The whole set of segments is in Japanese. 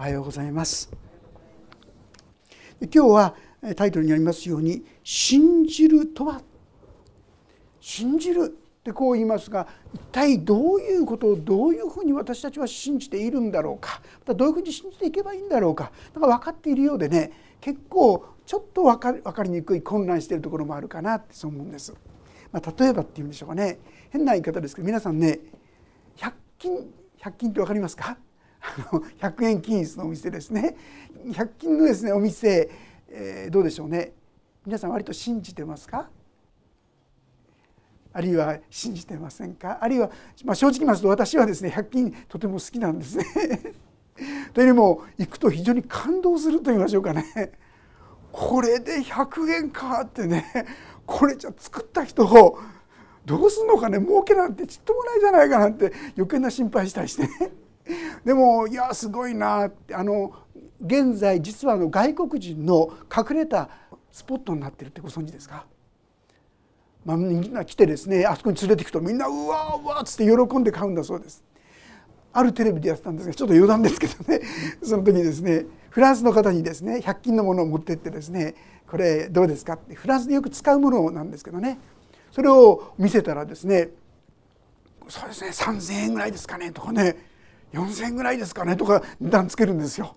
おはようございます。今日はタイトルにありますように「信じるとは」信じるってこう言いますが一体どういうことをどういうふうに私たちは信じているんだろうか。またどういうふうに信じていけばいいんだろうか。なんか分かっているようでね結構ちょっと分か分かりにくい混乱しているところもあるかなってそう思うんです。まあ、例えばっていうんでしょうかね。変な言い方ですけど皆さんね100均100均って分かりますか？100円均一のお店ですね100均のですねお店、えー、どうでしょうね皆さん割と信じてますか？あるいは信じてませんか？あるいは、まあ、正直言いますと私はですね100均とても好きなんですね。というよりも行くと非常に感動すると言いましょうかね。これで100円かってねこれじゃ作った人をどうすんのかね儲けなんてちっともないじゃないかなって余計な心配したりしてね。でもいやすごいなあの現在実はあの外国人の隠れたスポットになってるってご存知ですか？まあ、みんな来てですねあそこに連れていくとみんなうわうわっつって喜んで買うんだそうです。あるテレビでやってたんですがちょっと余談ですけどね。その時ですねフランスの方にですね100均のものを持ってってですねこれどうですかってフランスでよく使うものなんですけどね。それを見せたらですねそうですね3,000円ぐらいですかねとかね。4,000円ぐらいですかねとか値段つけるんですよ。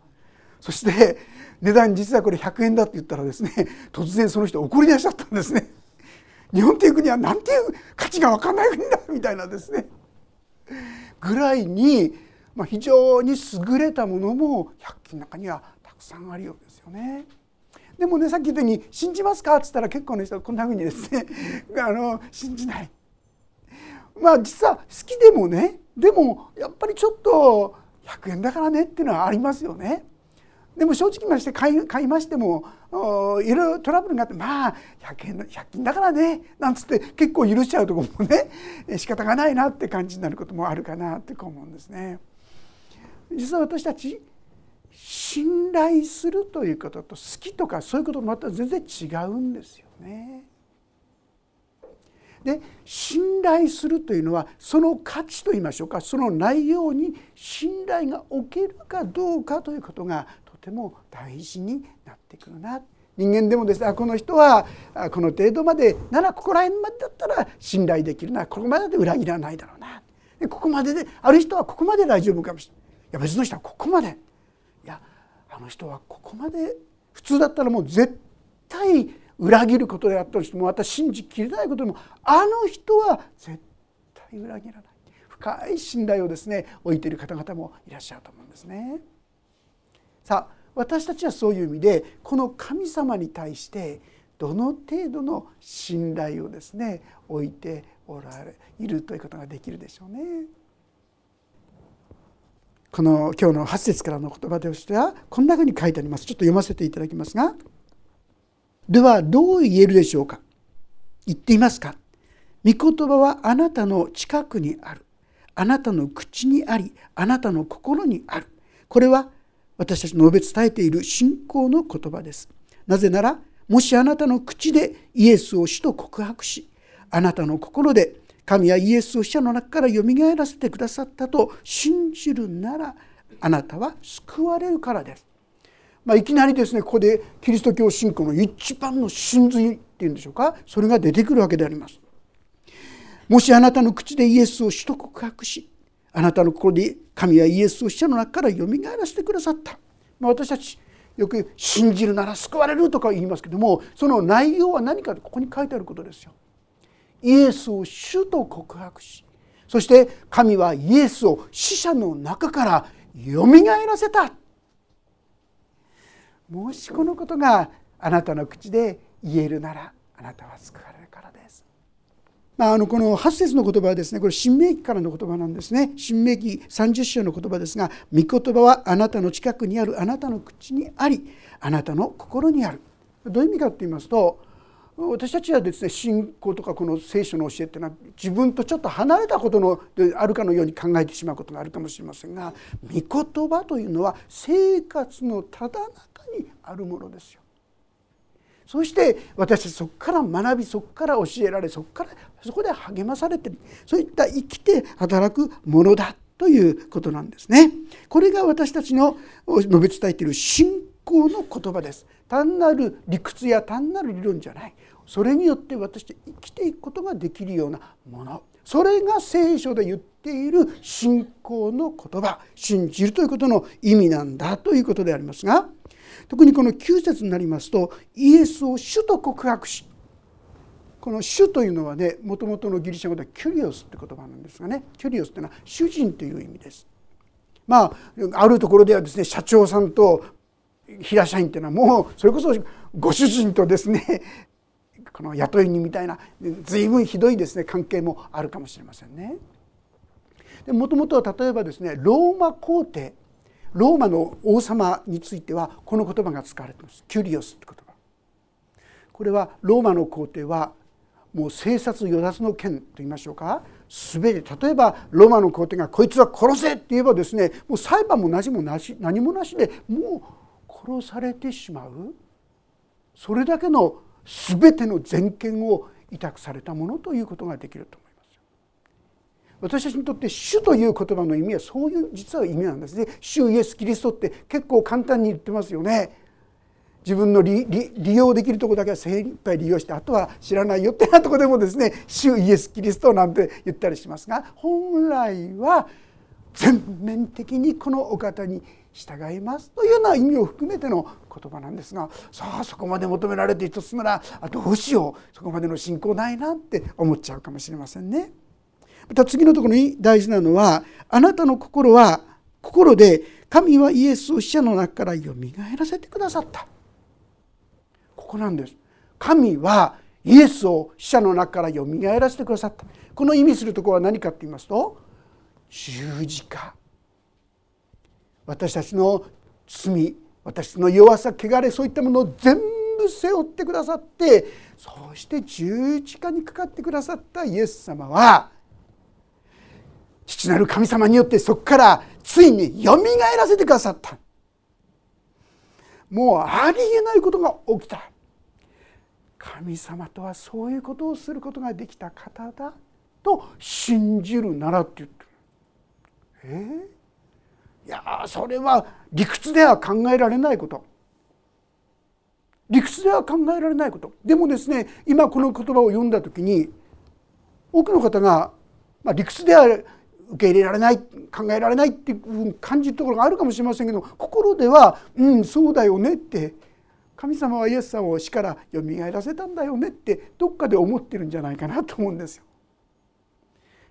そして値段実はこれ100円だって言ったらですね突然その人怒り出しちゃったんですね。日本っていう国は何ていう価値が分かんない国だみたいなですねぐらいに、まあ、非常に優れたものも百均の中にはたくさんあるようですよね。でもねさっき言ったように「信じますか?」っつったら結構の人はこんなふうにですねあの信じない。まあ実は好きでもねでもやっぱりちょっと100円だからねっていうのはありますよね。でも正直まして買い買いましてもいろいろトラブルがあってまあ100円の100均だからねなんつって結構許しちゃうとこもね 仕方がないなって感じになることもあるかなって思うんですね。実は私たち信頼するということと好きとかそういうこととまた全然違うんですよね。で信頼するというのはその価値といいましょうかその内容に信頼がおけるかどうかということがとても大事になってくるな。人間でもですねこの人はこの程度までならここら辺までだったら信頼できるなここまでで裏切らないだろうな。でここまでである人はここまで大丈夫かもしれない。いや別の人はここまで。いやあの人はここまで普通だったらもう絶対裏切ることであったとしてもまた信じきれないことでもあの人は絶対裏切らない深い信頼をですね置いている方々もいらっしゃると思うんですね。さあ私たちはそういう意味でこの神様に対してどの程度の信頼をですね置いておられいるということができるでしょうね。この今日の8節からの言葉としてはこんなふうに書いてありますちょっと読ませていただきますがではどう言えるでしょうか？言っていますか？御言葉はあなたの近くにあるあなたの口にありあなたの心にあるこれは私たちの述べ伝えている信仰の言葉です。なぜなら、もしあなたの口でイエスを主と告白し、あなたの心で神はイエスを死者の中からよみがえらせてくださったと信じるなら、あなたは救われるからです。まあ、いきなりですねここでキリスト教信仰の一番の真髄っていうんでしょうか？それが出てくるわけであります。もしあなたの口でイエスを主と告白しあなたの心で神はイエスを死者の中からよみがえらせてくださった、まあ、私たちよく信じるなら救われるとか言いますけどもその内容は何かここに書いてあることですよ。イエスを主と告白しそして神はイエスを死者の中からよみがえらせたもしこのことがあなたの口で言えるならあなたは救われるからです。まあ、あのこの8節の言葉はですねこれ新明記からの言葉なんですね新明記30章の言葉ですが御言葉はあなたの近くにあるあなたの口にありあなたの心にあるどういう意味かと言いますと私たちはですね信仰とかこの聖書の教えっていうのは自分とちょっと離れたことのあるかのように考えてしまうことがあるかもしれませんが御言葉というのは生活のただ中にあるものですよ。そして私たちそこから学びそこから教えられそこからそこで励まされてるそういった生きて働くものだということなんですね。これが私たちの述べ伝えている信仰の言葉です。単なる理屈や単なる理論じゃない。それによって私たち生きていくことができるようなもの。それが聖書で言っている信仰の言葉信じるということの意味なんだということでありますが特にこの9節になりますとイエスを主と告白しこの主というのはねもともとのギリシャ語でキュリオスって言葉なんですがねキュリオスっていうのは主人という意味です。まああるところではですね社長さんと平社員っていうのはもうそれこそご主人とですね この雇い人みたいな随分ひどいですね関係もあるかもしれませんね。もともとは例えばですねローマ皇帝ローマの王様についてはこの言葉が使われています。キュリオスって言葉。これはローマの皇帝はもう生殺与奪の権と言いましょうか。全て例えばローマの皇帝がこいつは殺せって言えばですねもう裁判も何もなし何もなしでもう殺されてしまう。それだけの全ての全権を委託されたものということができると。私たちにとって主という言葉の意味はそういう実は意味なんです。ね主イエス・キリストって結構簡単に言ってますよね。自分の利用できるとこだけは精一杯利用してあとは知らないよってなとこでもですね「主イエス・キリスト」なんて言ったりしますが本来は全面的にこのお方に従いますというような意味を含めての言葉なんですがさあそこまで求められて一つならどうしよう。そこまでの信仰ないなって思っちゃうかもしれませんね。また次のところに大事なのはあなたの心は心で神はイエスを死者の中からよみがえらせてくださった。ここなんです。神はイエスを死者の中からよみがえらせてくださった。この意味するところは何かって言いますと十字架。私たちの罪私の弱さ汚れそういったものを全部背負ってくださってそして十字架にかかってくださったイエス様は父なる神様によってそこからついによみがえらせてくださった。もうありえないことが起きた。神様とはそういうことをすることができた方だと信じるならって言ってる。え？ー、いやそれは理屈では考えられないこと。理屈では考えられないこと。でもですね今この言葉を読んだ時に多くの方が、まあ、理屈では受け入れられない考えられないっていう感じるところがあるかもしれませんけど心では「うんそうだよね」って神様はイエス様を死からよみがえらせたんだよねってどっかで思ってるんじゃないかなと思うんですよ。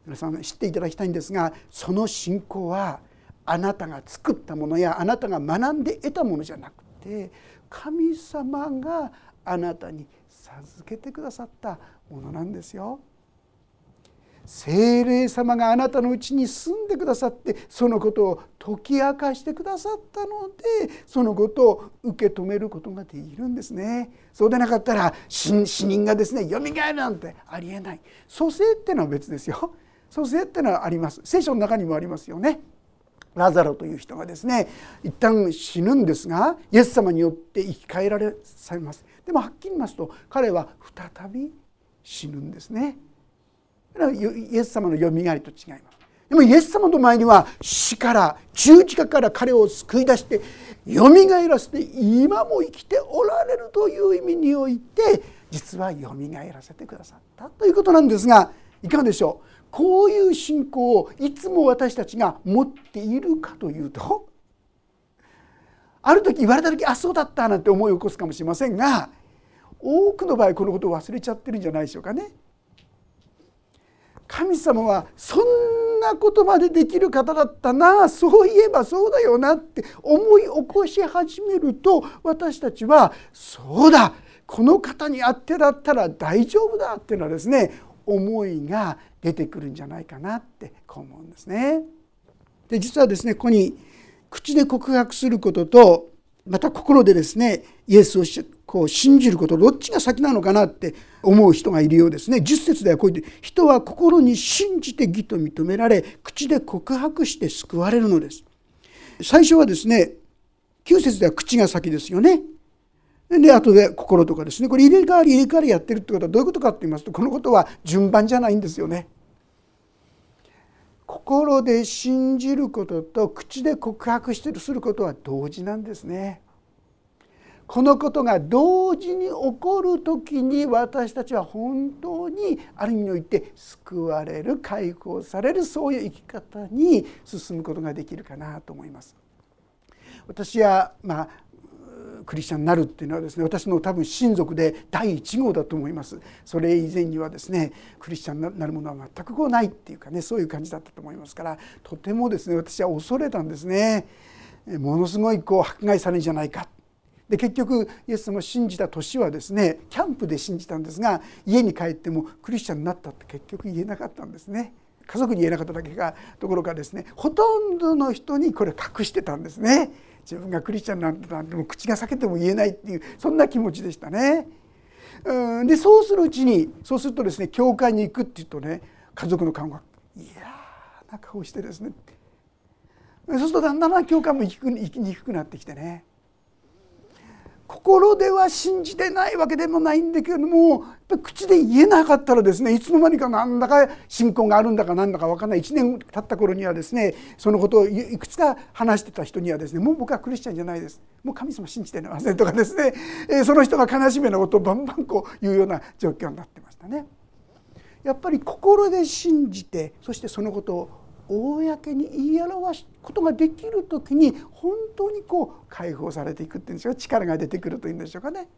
皆さん知っていただきたいんですがその信仰はあなたが作ったものやあなたが学んで得たものじゃなくて神様があなたに授けてくださったものなんですよ。精霊様があなたのうちに住んでくださってそのことを解き明かしてくださったのでそのことを受け止めることができるんですね。そうでなかったら死人がですねよみがえるなんてありえない。蘇生ってのは別ですよ。蘇生ってのはあります。聖書の中にもありますよね。ラザロという人がですね一旦死ぬんですがイエス様によって生き返られされます。でもはっきり言いますと彼は再び死ぬんですね。イエス様のよみがえりと違います。でもイエス様の前には死から十字架から彼を救い出してよみがえらせて今も生きておられるという意味において実はよみがえらせてくださったということなんですがいかがでしょうこういう信仰をいつも私たちが持っているかというとある時言われた時あそうだったなんて思い起こすかもしれませんが多くの場合このことを忘れちゃってるんじゃないでしょうかね。神様はそんなことまでできる方だったなそういえばそうだよなって思い起こし始めると私たちはそうだこの方にあってだったら大丈夫だっていうのはですね思いが出てくるんじゃないかなってこう思うんですね。で実はですねここに口で告白することとまた心でですねイエスをこう信じることどっちが先なのかなって思う人がいるようですね。10節ではこう言って人は心に信じて義と認められ口で告白して救われるのです。最初はですね9節では口が先ですよね。で後で心とかですねこれ入れ替わり入れ替わりやってるってことはどういうことかって言いますとこのことは順番じゃないんですよね。心で信じることと口で告白してすることは同時なんですね。このことが同時に起こる時に私たちは本当にある意味において救われる解放されるそういう生き方に進むことができるかなと思います。私はまあクリスチャンになるっていうのはですね私の多分親族で第1号だと思います。それ以前にはですねクリスチャンになるものは全くこうないっていうかねそういう感じだったと思いますからとてもですね私は恐れたんですね。ものすごいこう迫害されるんじゃないか。で結局イエス様を信じた年はですねキャンプで信じたんですが家に帰ってもクリスチャンになったって結局言えなかったんですね。家族に言えなかっただけがどころかですねほとんどの人にこれ隠してたんですね。自分がクリスチャンなんてなんても口が裂けても言えないっていうそんな気持ちでしたね。うんでそうするうちにそうするとですね教会に行くっていうとね家族の顔が嫌な顔してですね。そうするとだんだん教会も行きにくくなってきてね。心では信じてないわけでもないんだけれども口で言えなかったらですねいつの間にか何だか信仰があるんだか何だか分かんない1年経った頃にはですねそのことをいくつか話してた人にはですねもう僕はクリスチャンじゃないですもう神様信じてませんとかですねその人が悲しみなことをバンバンこう言うような状況になってましたね。やっぱり心で信じてそしてそのことを公に言い表すことができる時に本当にこう解放されていくっていうんでしょうか力が出てくるというんでしょうかね。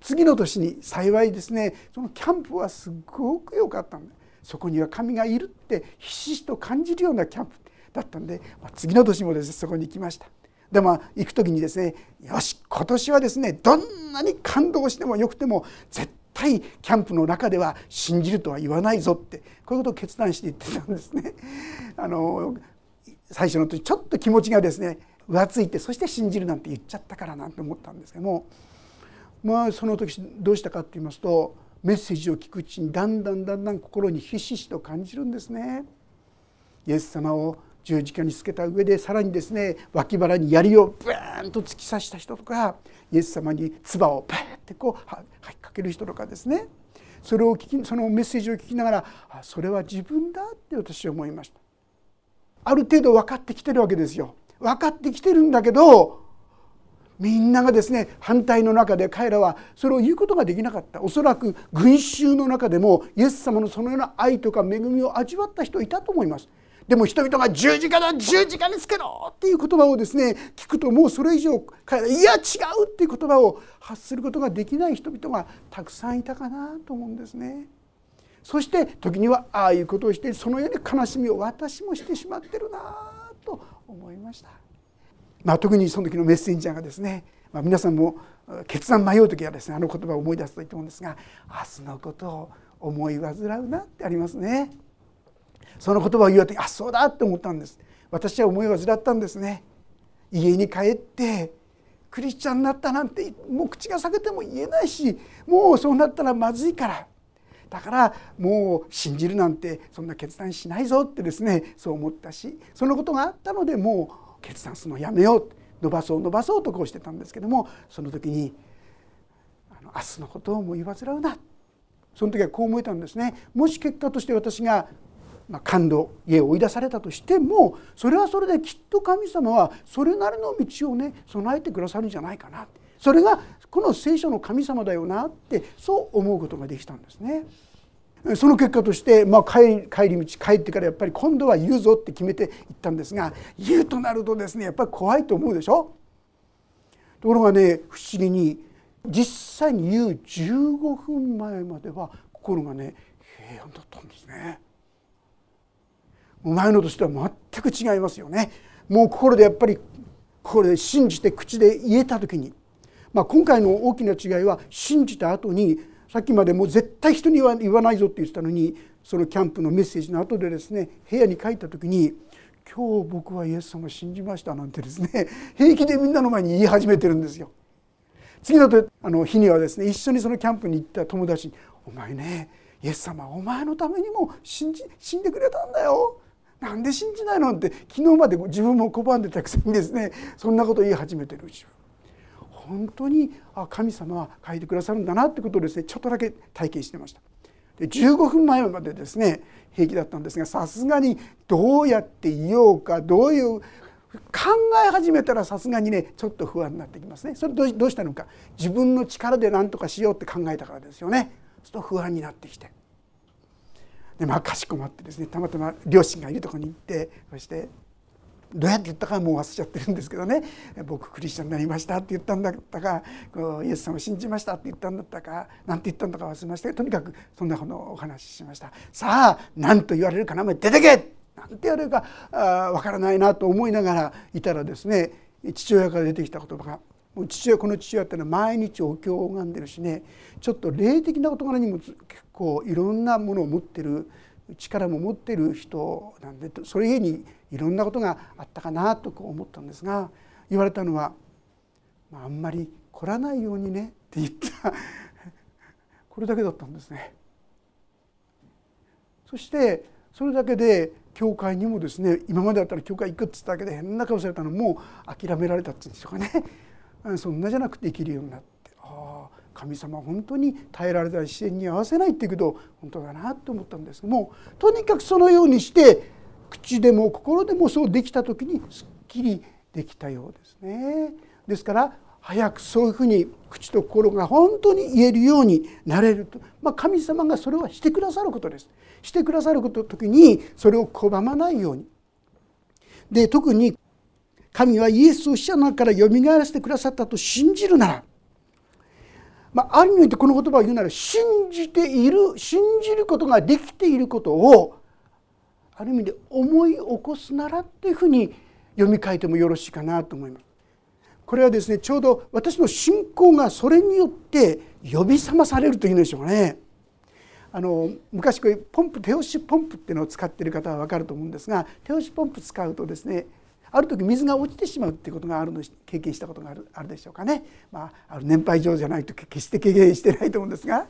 次の年に幸いですねそのキャンプはすごく良かったんでそこには神がいるってひしひしと感じるようなキャンプだったんで、まあ、次の年もですねそこに行きました。でまあ行く時にですねよし今年はですねどんなに感動してもよくても絶対キャンプの中では信じるとは言わないぞってこういうことを決断して言ってたんですね。あの最初の時ちょっと気持ちがですね浮ついてそして信じるなんて言っちゃったからなんて思ったんですけどもまあその時どうしたかって言いますとメッセージを聞くうちにだんだんだんだん心にひしひしと感じるんですね。イエス様を十字架につけた上でさらにですね脇腹に槍をブーンと突き刺した人とかイエス様に唾をバーってこう吐きかける人とかですね。それを聞きそのメッセージを聞きながらあそれは自分だって私は思いました。ある程度分かってきてるわけですよ。分かってきてるんだけどみんながですね反対の中で彼らはそれを言うことができなかった。おそらく群衆の中でもイエス様のそのような愛とか恵みを味わった人いたと思います。でも人々が十字架だ十字架につけろっていう言葉をですね聞くともうそれ以上彼らいや違うっていう言葉を発することができない人々がたくさんいたかなと思うんですね。そして時にはああいうことをしてそのように悲しみを私もしてしまってるなと思いました。まあ、特にその時のメッセンジャーがですね、まあ、皆さんも決断迷う時はですねあの言葉を思い出すといいと思うんですが明日のことを思い煩うなってありますね。その言葉を言われてあそうだって思ったんです。私は思いを患ったんですね。家に帰ってクリスチャンになったなんてもう口が裂けても言えないしもうそうなったらまずいから。だからもう信じるなんてそんな決断しないぞってですねそう思ったしそのことがあったのでもう決断するのやめよう。伸ばそう伸ばそうとこうしてたんですけどもその時にあの明日のことを思い煩うな。その時はこう思えたんですね。もし結果として私がまあ、感動家を追い出されたとしてもそれはそれできっと神様はそれなりの道をね備えてくださるんじゃないかなそれがこの聖書の神様だよなってそう思うことができたんですね。その結果として、まあ、帰り道帰ってからやっぱり今度は言うぞって決めて行ったんですが言うとなるとですねやっぱり怖いと思うでしょ？ところがね不思議に実際に言う15分前までは心がね平安だったんですね。前のとしては全く違いますよね。もう心でやっぱり心で信じて口で言えた時に、まあ、今回の大きな違いは信じた後にさっきまでもう絶対人には言わないぞって言ってたのにそのキャンプのメッセージの後でですね部屋に帰った時に「今日僕はイエス様を信じました」なんてですね平気でみんなの前に言い始めてるんですよ。次のあの日にはですね一緒にそのキャンプに行った友達に「お前ねイエス様お前のためにも信じ死んでくれたんだよ」なんで信じないのって昨日まで自分も拒んでたくせにですねそんなこと言い始めてるうち本当にあ神様は書いてくださるんだなってことをですねちょっとだけ体験してました。で15分前までですね平気だったんですがさすがにどうやっていようかどういう考え始めたらさすがにねちょっと不安になってきますね。それどうしたのか。自分の力で何とかしようって考えたからですよね。そうすると不安になってきて。でまあかしこまってですねたまたま両親がいるとこに行ってそしてどうやって言ったかもう忘れちゃってるんですけどね「僕クリスチャンになりました」って言ったんだったか「イエス様を信じました」って言ったんだったか何て言ったんだか忘れましたとにかくそんなことをお話ししました。さあ何と言われるかなもう出てけなんて言われるかわからないなと思いながらいたらですね父親から出てきた言葉がもう父親この父親ってのは毎日お経を拝んでるしね。ちょっと霊的な事柄にも結構いろんなものを持ってる力も持ってる人なんでそれゆえにいろんなことがあったかなとこう思ったんですが言われたのは「あんまり来らないようにね」って言った。これだけだったんですね。そしてそれだけで教会にもですね今までだったら教会行くっつっただけで変な顔されたのも諦められたっていうんでしょうかね。そんなじゃなくて生きるようになってああ神様本当に耐えられた視線に合わせないっていうけど本当だなと思ったんですけどもとにかくそのようにして口でも心でもそうできた時にすっきりできたようですね。ですから早くそういうふうに口と心が本当に言えるようになれると、まあ、神様がそれはしてくださることです。してくださること時にそれを拒まないように。で特に神はイエスを死者の中からよみがえらせてくださったと信じるならまあ、ある意味でこの言葉を言うなら信じている信じることができていることをある意味で思い起こすならっていうふうに読み替えてもよろしいかなと思います。これはですねちょうど私の信仰がそれによって呼び覚まされるというんでしょうかね。あの昔こういうポンプ手押しポンプっていうのを使ってる方は分かると思うんですが手押しポンプ使うとですねある時水が落ちてしまうっていうことがあるの経験したことがあるあるでしょうかね、まあ、ある年配上じゃないと決して経験してないと思うんですが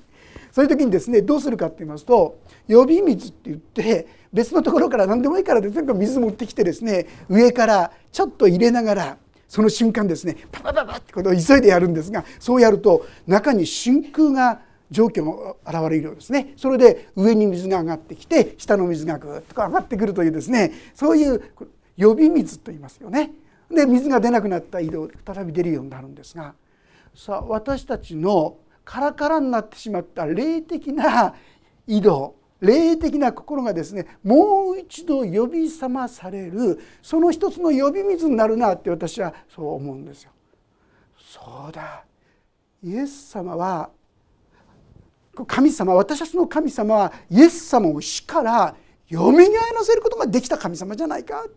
そういう時にですねどうするかって言いますと予備水って言って別のところから何でもいいからで全部水持ってきてですね上からちょっと入れながらその瞬間ですねパパパパってことを急いでやるんですがそうやると中に真空が状況も現れるようですね。それで上に水が上がってきて下の水がぐっと上がってくるというですねそういう予備水と言いますよね。で水が出なくなった井戸再び出るようになるんですがさあ私たちのカラカラになってしまった霊的な井戸霊的な心がですねもう一度呼び覚まされるその一つの呼び水になるなって私はそう思うんですよ。そうだイエス様は神様私たちの神様はイエス様を死からよみがえらせることができた神様じゃないかっ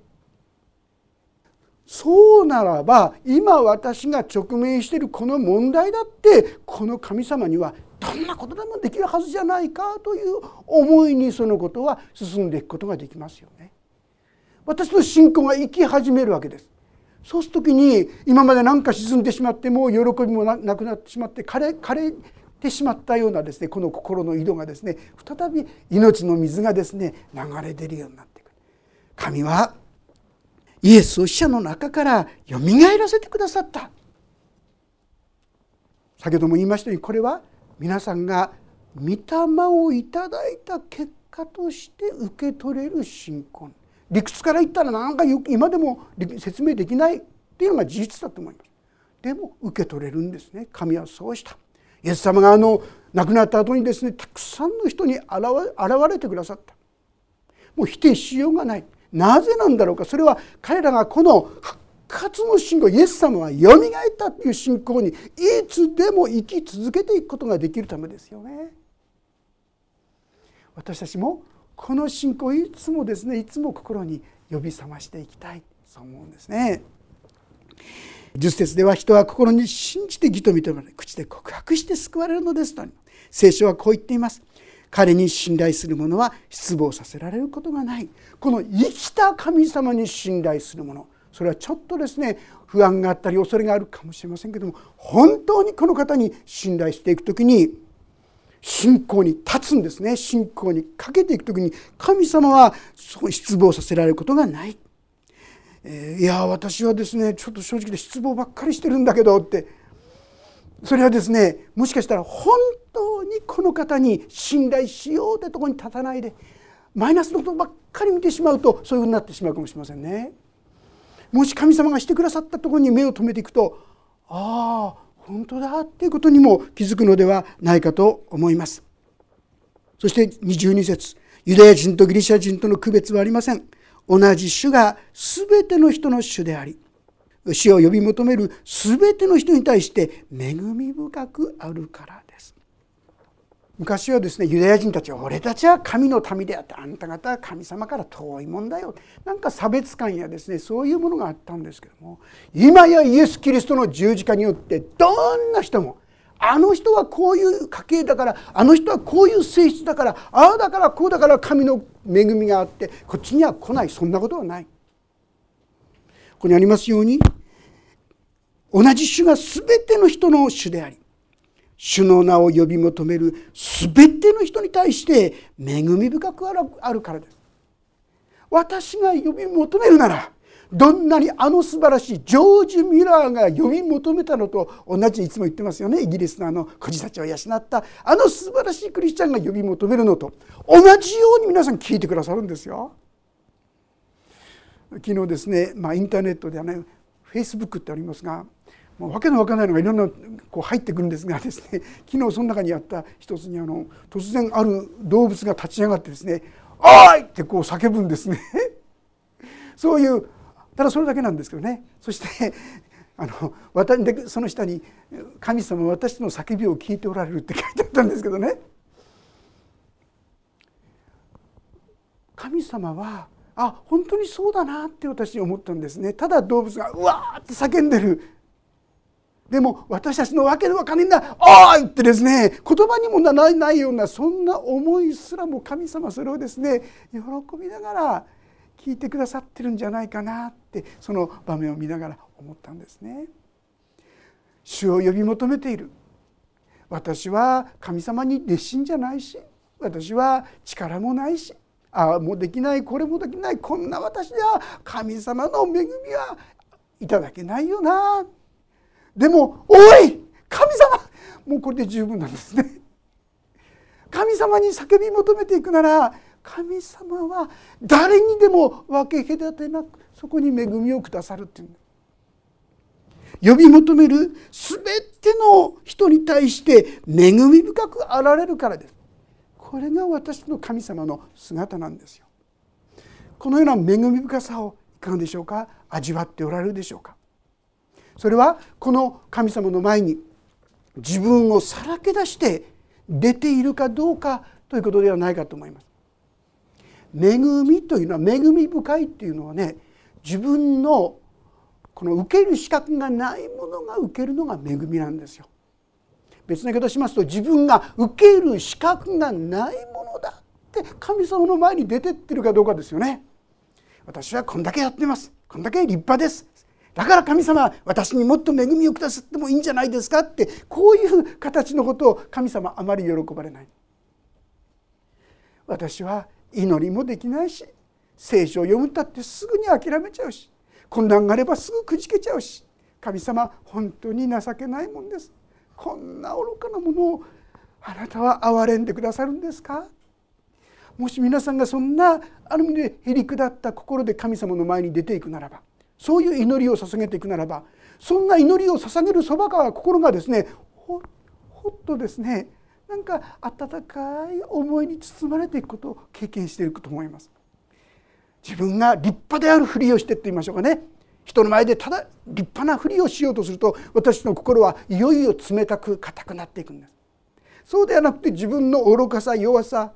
そうならば今私が直面しているこの問題だってこの神様にはどんなことでもできるはずじゃないかという思いにそのことは進んでいくことができますよね。私の信仰が生き始めるわけです。そうする時に今まで何か沈んでしまってもう喜びもなくなってしまって枯れ枯れてしまったようなですねこの心の井戸がですね再び命の水がですね流れ出るようになってくる。神はイエスを死者の中からよみがえらせてくださった。先ほども言いましたようにこれは皆さんが御霊をいただいた結果として受け取れる信仰。理屈から言ったらなんか今でも説明できないっていうのが事実だと思います。でも受け取れるんですね。神はそうした。イエス様があの亡くなった後にですねたくさんの人に現れてくださった。もう否定しようがない。なぜなんだろうかそれは彼らがこの復活の信仰イエス様はよみがえったという信仰にいつでも生き続けていくことができるためですよね。私たちもこの信仰をいつもですねいつも心に呼び覚ましていきたいそう思うんですね。十節では人は心に信じて義と認められ口で告白して救われるのですと聖書はこう言っています。彼に信頼する者は失望させられることがない。この生きた神様に信頼する者。それはちょっとですね不安があったり恐れがあるかもしれませんけども本当にこの方に信頼していく時に信仰に立つんですね。信仰にかけていく時に神様は失望させられることがない。えー、いや私はですねちょっと正直で失望ばっかりしてるんだけどってそれはですねもしかしたら本当にこの方に信頼しようってとこに立たないでマイナスのことばっかり見てしまうとそういうふうになってしまうかもしれませんね。もし神様がしてくださったところに目を留めていくとああ本当だっていうことにも気づくのではないかと思います。そして22節ユダヤ人とギリシャ人との区別はありません。同じ主が全ての人の主であり死を呼び求める全ての人に対して恵み深くあるからです。昔はですねユダヤ人たちは俺たちは神の民であってあんた方は神様から遠いもんだよなんか差別感やですねそういうものがあったんですけども今やイエス・キリストの十字架によってどんな人もあの人はこういう家系だからあの人はこういう性質だからああだからこうだから神の恵みがあってこっちには来ないそんなことはない。ここにありますように同じ主が全ての人の主であり主の名を呼び求める全ての人に対して恵み深くあるからです。私が呼び求めるならどんなにあの素晴らしいジョージ・ミラーが呼び求めたのと同じいつも言ってますよねイギリスのあの孤児たちを養ったあの素晴らしいクリスチャンが呼び求めるのと同じように皆さん聞いてくださるんですよ。昨日ですね、まあ、インターネットではねフェイスブックってありますがもう訳のわからないのがいろんなこう入ってくるんですがですね 昨日その中にあった一つにあの突然ある動物が立ち上がってですね「おい!」ってこう叫ぶんですね。そういうただそれだけなんですけどねそして あのでその下に「神様私の叫びを聞いておられる」って書いてあったんですけどね神様はあ本当にそうだなって私思ったんですねただ動物がうわーって叫んでるでも私たちのわけのわかんないんだ「おい!」ってですね言葉にもならないようなそんな思いすらも神様それをですね喜びながら聞いてくださってるんじゃないかなってその場面を見ながら思ったんですね。主を呼び求めている私は神様に熱心じゃないし私は力もないしああもうできないこれもできないこんな私では神様の恵みはいただけないよなでも「おい神様!」もうこれで十分なんですね。神様に叫び求めていくなら神様は誰にでも分け隔てなくそこに恵みをくださるっていう呼び求める全ての人に対して恵み深くあられるからですこれが私の神様の姿なんですよこのような恵み深さをいかがでしょうか？味わっておられるでしょうか？それはこの神様の前に自分をさらけ出して出ているかどうかということではないかと思います。恵みというのは恵み深いっていうのはね自分のこの受ける資格がないものが受けるのが恵みなんですよ。別の言い方しますと自分が受ける資格がないものだって神様の前に出てってるかどうかですよね。私はこんだけやってます。こんだけ立派です。だから神様私にもっと恵みをくださってもいいんじゃないですかってこういう形のことを神様あまり喜ばれない。私は祈りもできないし聖書を読むたってすぐに諦めちゃうし困難があればすぐくじけちゃうし神様本当に情けないもんです。こんな愚かなものをあなたは憐れんでくださるんですか？もし皆さんがそんなある意味でへりくだった心で神様の前に出ていくならばそういう祈りを捧げていくならばそんな祈りを捧げるそばから心がですねほっとですねなんか温かい思いに包まれていくことを経験していくと思います。自分が立派であるふりをしてって言いましょうかね人の前でただ立派なふりをしようとすると私の心はいよいよ冷たく硬くなっていくんです。そうではなくて自分の愚かさ弱さ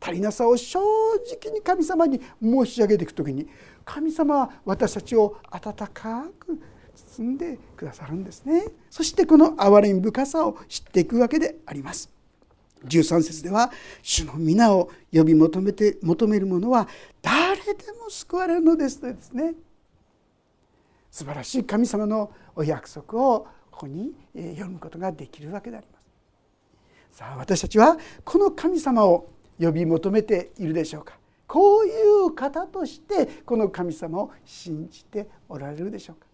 足りなさを正直に神様に申し上げていく時に神様は私たちを温かく包んでくださるんですね。そしてこの憐れみ深さを知っていくわけであります。13節では主の皆を呼び求めて求める者は誰でも救われるのですとですね。素晴らしい神様のお約束をここに読むことができるわけであります。さあ私たちはこの神様を呼び求めているでしょうか。こういう方としてこの神様を信じておられるでしょうか。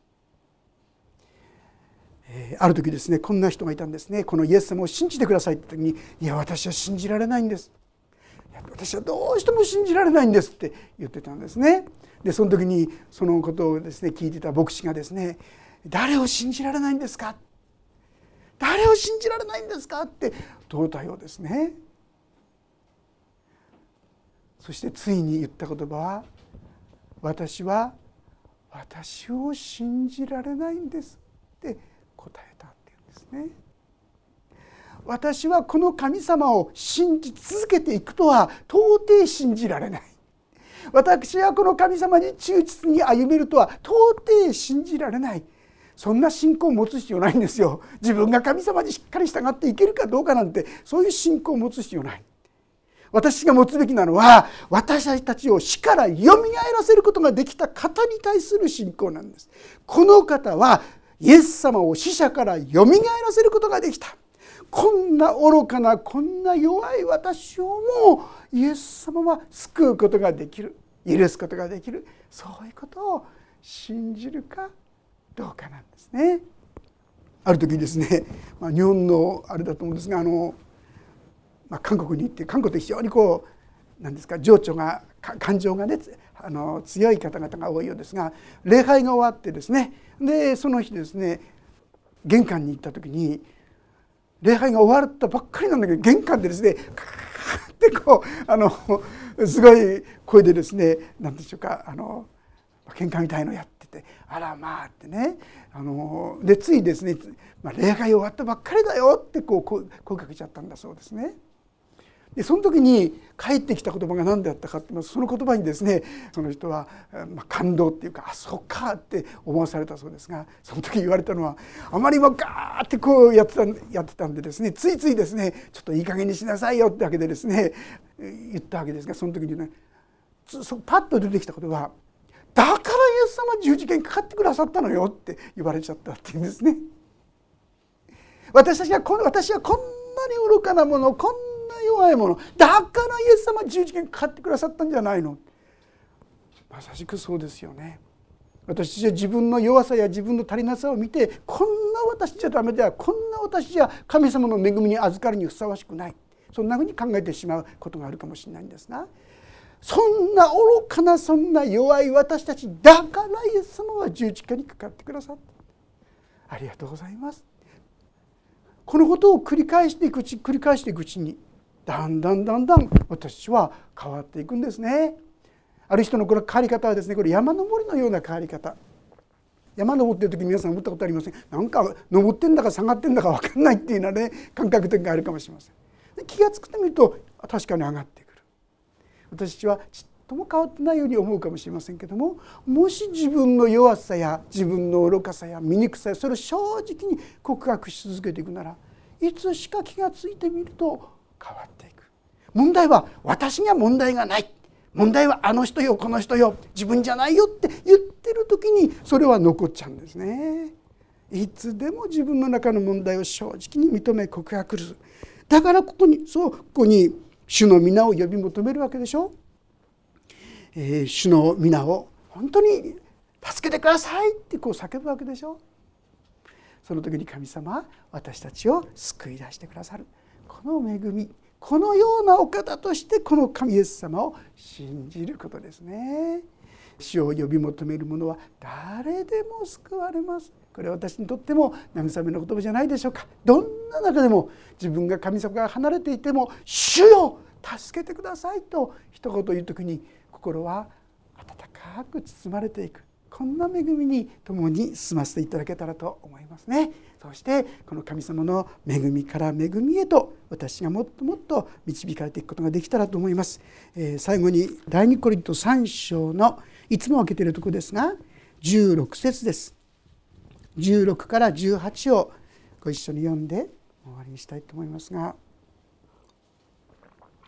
ある時ですねこんな人がいたんですね。このイエス様を信じてくださいって時に「いや私は信じられないんです」私はどうしても信じられないんですって言ってたんですね。でその時にそのことをですね聞いてた牧師がですね「誰を信じられないんですか?」「誰を信じられないんですか?」って問うたようですね。そしてついに言った言葉は「私は私を信じられないんです」って答えたっていうんですね。私はこの神様を信じ続けていくとは到底信じられない私はこの神様に忠実に歩めるとは到底信じられない。そんな信仰を持つ必要ないんですよ。自分が神様にしっかり従っていけるかどうかなんてそういう信仰を持つ必要ない。私が持つべきなのは私たちを死からよみがえらせることができた方に対する信仰なんです。この方はイエス様を死者からよみがえらせることができた。こんな愚かなこんな弱い私をもイエス様は救うことができる。許すことができるそういうことを信じるかどうかなんですね。ある時ですね、まあ、日本のあれだと思うんですがあの、まあ、韓国に行って韓国って非常にこうなんですか情緒が感情がねあの強い方々が多いようですが礼拝が終わってですねでその日ですね玄関に行った時に礼拝が終わったばっかりなんだけど玄関でですねカー ってこうあのすごい声でですね何でしょうかあの喧嘩みたいのやってて「あらまあ」ってねあのでついですね、まあ、礼拝終わったばっかりだよってこう声かけちゃったんだそうですね。でその時に返ってきた言葉が何であったかってますその言葉にですねその人は、まあ、感動っていうか「あそっか」って思わされたそうですがその時言われたのはあまりもガーってこうやってたやってたんでですねついついですねちょっといい加減にしなさいよってわけでですね言ったわけですがその時にねパッと出てきたことは「だからイエス様十字架にかかってくださったのよ」って言われちゃったっていうんですね。私たちはこ私はこんなに愚かなものこんな弱いもの。だからイエス様十字架にかかってくださったんじゃないの。まさしくそうですよね。私たちは自分の弱さや自分の足りなさを見てこんな私じゃダメだこんな私じゃ神様の恵みに預かるにふさわしくない。そんなふうに考えてしまうことがあるかもしれないんですが。そんな愚かなそんな弱い私たちだからイエス様は十字架にかかってくださった。ありがとうございます。このことを繰り返していくうち繰り返していくうちにだんだんだんだん私は変わっていくんですね。ある人のこの変わり方はですねこれ山登りのような変わり方。山登ってる時皆さん思ったことありません？なんか登ってんだか下がってんだか分かんないっていうのはね感覚的があるかもしれません。で気が付くと見ると確かに上がってくる。私たちはちっとも変わってないように思うかもしれませんけどももし自分の弱さや自分の愚かさや醜さやそれを正直に告白し続けていくならいつしか気が付いてみると変わっていく。問題は私には問題がない。問題はあの人よこの人よ。自分じゃないよって言ってる時にそれは残っちゃうんですね。いつでも自分の中の問題を正直に認め告白する。だからここにそうここに主の皆を呼び求めるわけでしょ、えー、主の皆を本当に助けてくださいってこう叫ぶわけでしょ。その時に神様は私たちを救い出してくださる。この恵みこのようなお方としてこの神イエス様を信じることですね。主を呼び求める者は誰でも救われます。これは私にとっても慰めの言葉じゃないでしょうか。どんな中でも自分が神様から離れていても「主よ助けてください」と一言言う時に心は温かく包まれていくこんな恵みに共に進ませていただけたらと思いますね。そしてこの神様の恵みから恵みへと私がもっともっと導かれていくことができたらと思います。えー、最後に第2コリント3章のいつも開けているところですが16節です。16から18をご一緒に読んで終わりにしたいと思いますが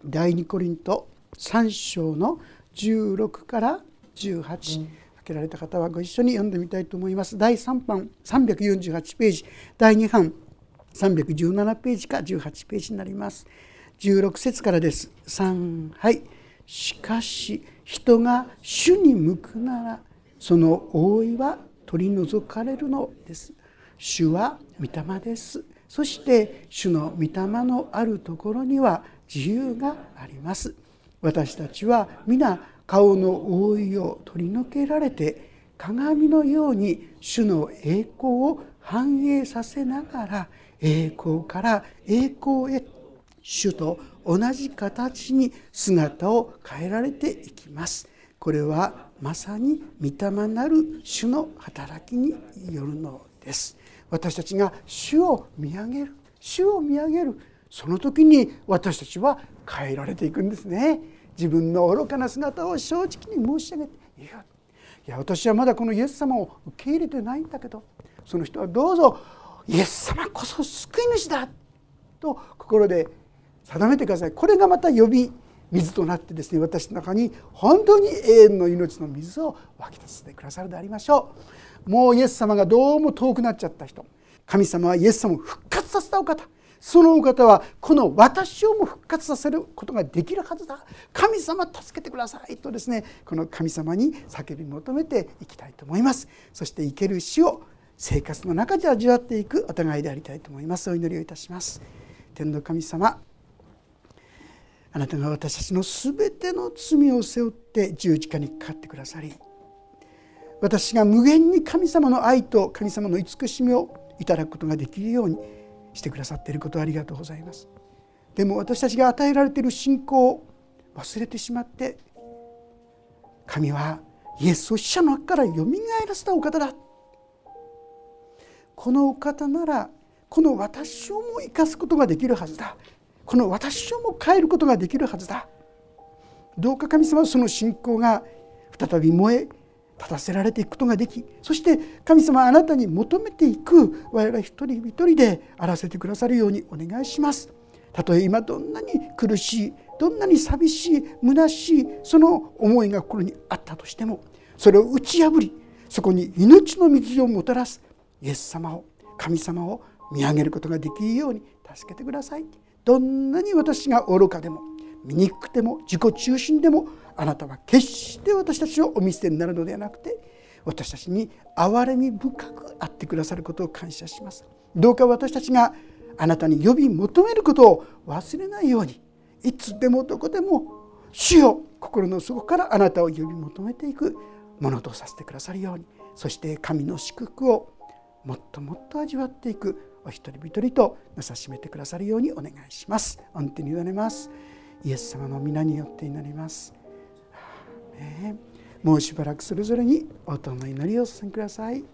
第2コリント3章の16から18、けられた方はご一緒に読んでみたいと思います。第3版348ページ。第2版317ページか18ページになります。16節からです。3はい。しかし人が主に向くならその覆いは取り除かれるのです。主は御霊です。そして主の御霊のあるところには自由があります。私たちは皆顔の覆いを取り除けられて鏡のように主の栄光を反映させながら栄光から栄光へ主と同じ形に姿を変えられていきます。これはまさに御霊なる主の働きによるのです。私たちが主を見上げる主を見上げるその時に私たちは変えられていくんですね。自分の愚かな姿を正直に申し上げていやいや私はまだこのイエス様を受け入れてないんだけどその人はどうぞイエス様こそ救い主だと心で定めてください。これがまた呼び水となってですね私の中に本当に永遠の命の水を湧き出してくださるでありましょう。もうイエス様がどうも遠くなっちゃった人神様はイエス様を復活させたお方そのお方はこの私をも復活させることができるはずだ。神様助けてくださいとですねこの神様に叫び求めていきたいと思います。そして生ける死を生活の中で味わっていくお互いでありたいと思います。お祈りをいたします。天の神様あなたが私たちの全ての罪を背負って十字架にかかってくださり私が無限に神様の愛と神様の慈しみをいただくことができるようにしてくださっていることをありがとうございます。でも私たちが与えられている信仰を忘れてしまって神はイエスを死者の中からよみがえらせたお方だ。このお方ならこの私をも生かすことができるはずだ。この私をも変えることができるはずだ。どうか神様はその信仰が再び燃え立たせられていくことができそして神様あなたに求めていく我々一人一人であらせてくださるようにお願いしますたとえ今どんなに苦しいどんなに寂しい虚しいその思いが心にあったとしてもそれを打ち破りそこに命の水をもたらすイエス様を神様を見上げることができるように助けてください。どんなに私が愚かでも醜くても自己中心でもあなたは決して私たちをお見捨てになるのではなくて私たちに憐れみ深くあってくださることを感謝します。どうか私たちがあなたに呼び求めることを忘れないようにいつでもどこでも主よ心の底からあなたを呼び求めていくものとさせてくださるようにそして神の祝福をもっともっと味わっていくお一人一人となさしめてくださるようにお願いします。御手に委ねます。イエス様の皆によって祈ります。もうしばらくそれぞれに音の祈りをお捧げください。